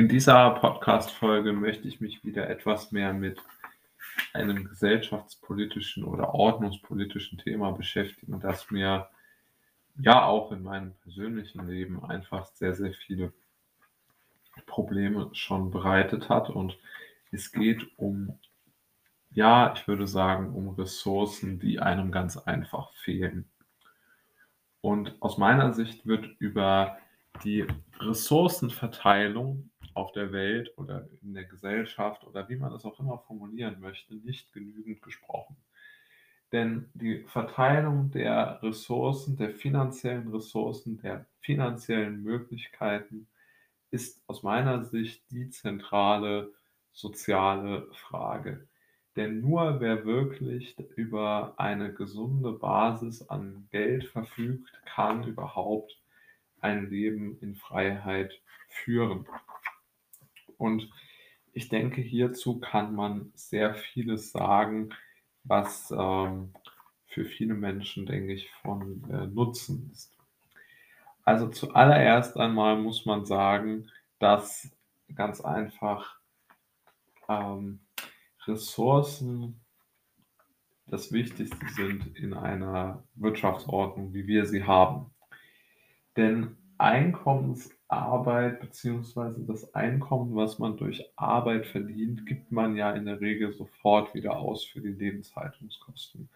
In dieser Podcast-Folge möchte ich mich wieder etwas mehr mit einem gesellschaftspolitischen oder ordnungspolitischen Thema beschäftigen, das mir ja auch in meinem persönlichen Leben einfach sehr, sehr viele Probleme schon bereitet hat. Und es geht um, ja, ich würde sagen, um Ressourcen, die einem ganz einfach fehlen. Und aus meiner Sicht wird über die Ressourcenverteilung auf der Welt oder in der Gesellschaft oder wie man es auch immer formulieren möchte, nicht genügend gesprochen. Denn die Verteilung der Ressourcen, der finanziellen Ressourcen, der finanziellen Möglichkeiten ist aus meiner Sicht die zentrale soziale Frage. Denn nur wer wirklich über eine gesunde Basis an Geld verfügt, kann überhaupt ein Leben in Freiheit führen. Und ich denke, hierzu kann man sehr vieles sagen, was ähm, für viele Menschen, denke ich, von äh, Nutzen ist. Also zuallererst einmal muss man sagen, dass ganz einfach ähm, Ressourcen das Wichtigste sind in einer Wirtschaftsordnung, wie wir sie haben. Denn Einkommensarbeit beziehungsweise das Einkommen, was man durch Arbeit verdient, gibt man ja in der Regel sofort wieder aus für die Lebenshaltungskosten,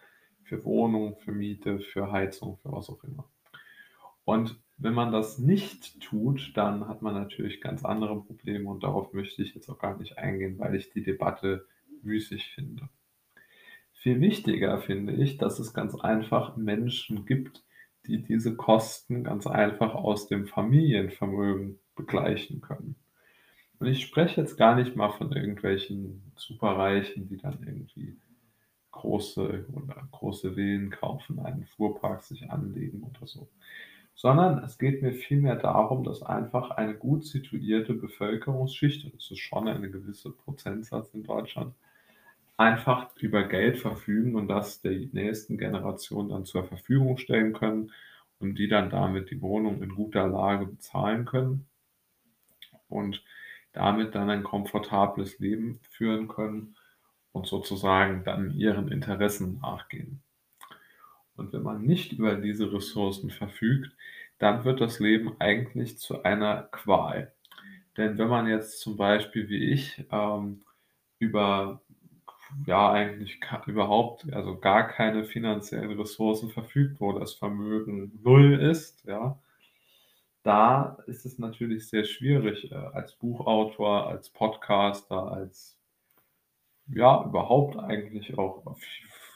für Wohnung, für Miete, für Heizung, für was auch immer. Und wenn man das nicht tut, dann hat man natürlich ganz andere Probleme und darauf möchte ich jetzt auch gar nicht eingehen, weil ich die Debatte müßig finde. Viel wichtiger finde ich, dass es ganz einfach Menschen gibt, die diese Kosten ganz einfach aus dem Familienvermögen begleichen können. Und ich spreche jetzt gar nicht mal von irgendwelchen Superreichen, die dann irgendwie große oder große Villen kaufen, einen Fuhrpark sich anlegen oder so. Sondern es geht mir vielmehr darum, dass einfach eine gut situierte Bevölkerungsschicht, und das ist schon eine gewisse Prozentsatz in Deutschland, einfach über Geld verfügen und das der nächsten Generation dann zur Verfügung stellen können und die dann damit die Wohnung in guter Lage bezahlen können und damit dann ein komfortables Leben führen können und sozusagen dann ihren Interessen nachgehen. Und wenn man nicht über diese Ressourcen verfügt, dann wird das Leben eigentlich zu einer Qual. Denn wenn man jetzt zum Beispiel wie ich ähm, über ja eigentlich überhaupt, also gar keine finanziellen Ressourcen verfügt, wo das Vermögen null ist, ja, da ist es natürlich sehr schwierig äh, als Buchautor, als Podcaster, als ja, überhaupt eigentlich auch,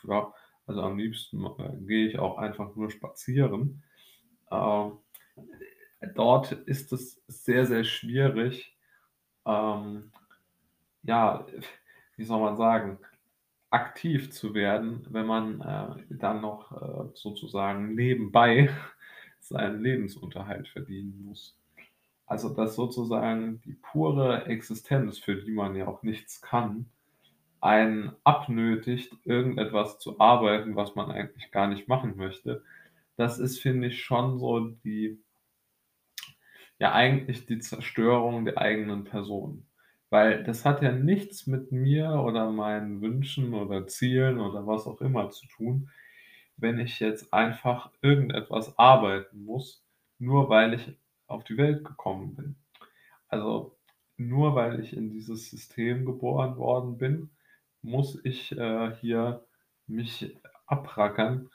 ja, also am liebsten äh, gehe ich auch einfach nur spazieren. Ähm, dort ist es sehr, sehr schwierig, ähm, ja, wie soll man sagen, aktiv zu werden, wenn man äh, dann noch äh, sozusagen nebenbei seinen Lebensunterhalt verdienen muss. Also dass sozusagen die pure Existenz, für die man ja auch nichts kann, einen abnötigt, irgendetwas zu arbeiten, was man eigentlich gar nicht machen möchte. Das ist, finde ich, schon so die, ja eigentlich die Zerstörung der eigenen Person. Weil das hat ja nichts mit mir oder meinen Wünschen oder Zielen oder was auch immer zu tun, wenn ich jetzt einfach irgendetwas arbeiten muss, nur weil ich auf die Welt gekommen bin. Also nur weil ich in dieses System geboren worden bin, muss ich äh, hier mich abrackern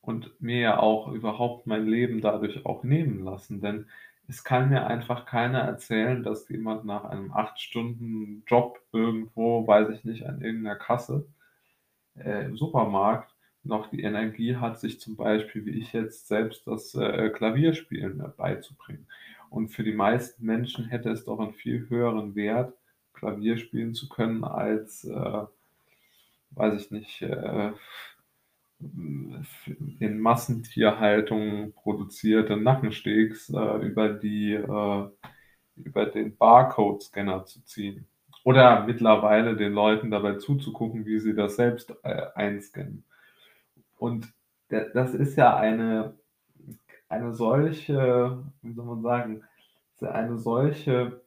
und mir ja auch überhaupt mein Leben dadurch auch nehmen lassen. Denn es kann mir einfach keiner erzählen, dass jemand nach einem acht Stunden Job irgendwo, weiß ich nicht, an irgendeiner Kasse äh, im Supermarkt noch die Energie hat, sich zum Beispiel, wie ich jetzt, selbst das äh, Klavierspielen äh, beizubringen. Und für die meisten Menschen hätte es doch einen viel höheren Wert, Klavier spielen zu können, als, äh, weiß ich nicht, äh, in Massentierhaltung produzierte Nackensteaks äh, über die äh, über den Barcode-Scanner zu ziehen. Oder mittlerweile den Leuten dabei zuzugucken, wie sie das selbst äh, einscannen. Und das ist ja eine, eine solche, wie soll man sagen, eine solche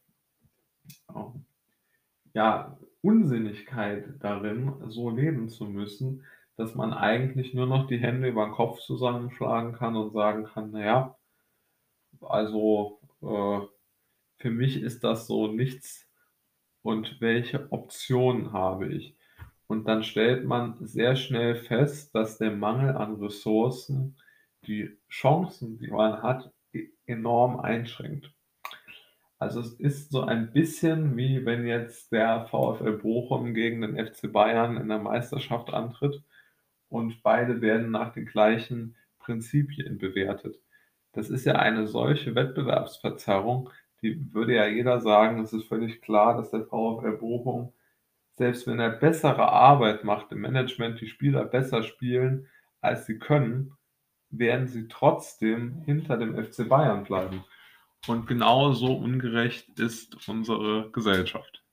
ja, Unsinnigkeit darin, so leben zu müssen, dass man eigentlich nur noch die Hände über 'n Kopf zusammenschlagen kann und sagen kann: „Na ja, also, äh, für mich ist das so nichts und welche Optionen habe ich?“ Und dann stellt man sehr schnell fest, dass der Mangel an Ressourcen die Chancen, die man hat, e enorm einschränkt. Also, es ist so ein bisschen wie wenn jetzt der VfL Bochum gegen den FC Bayern in der Meisterschaft antritt und beide werden nach den gleichen Prinzipien bewertet. Das ist ja eine solche Wettbewerbsverzerrung, die würde ja jeder sagen, es ist völlig klar, dass der VfL Bochum, selbst wenn er bessere Arbeit macht im Management, die Spieler besser spielen, als sie können, werden sie trotzdem hinter dem FC Bayern bleiben. Und genauso ungerecht ist unsere Gesellschaft.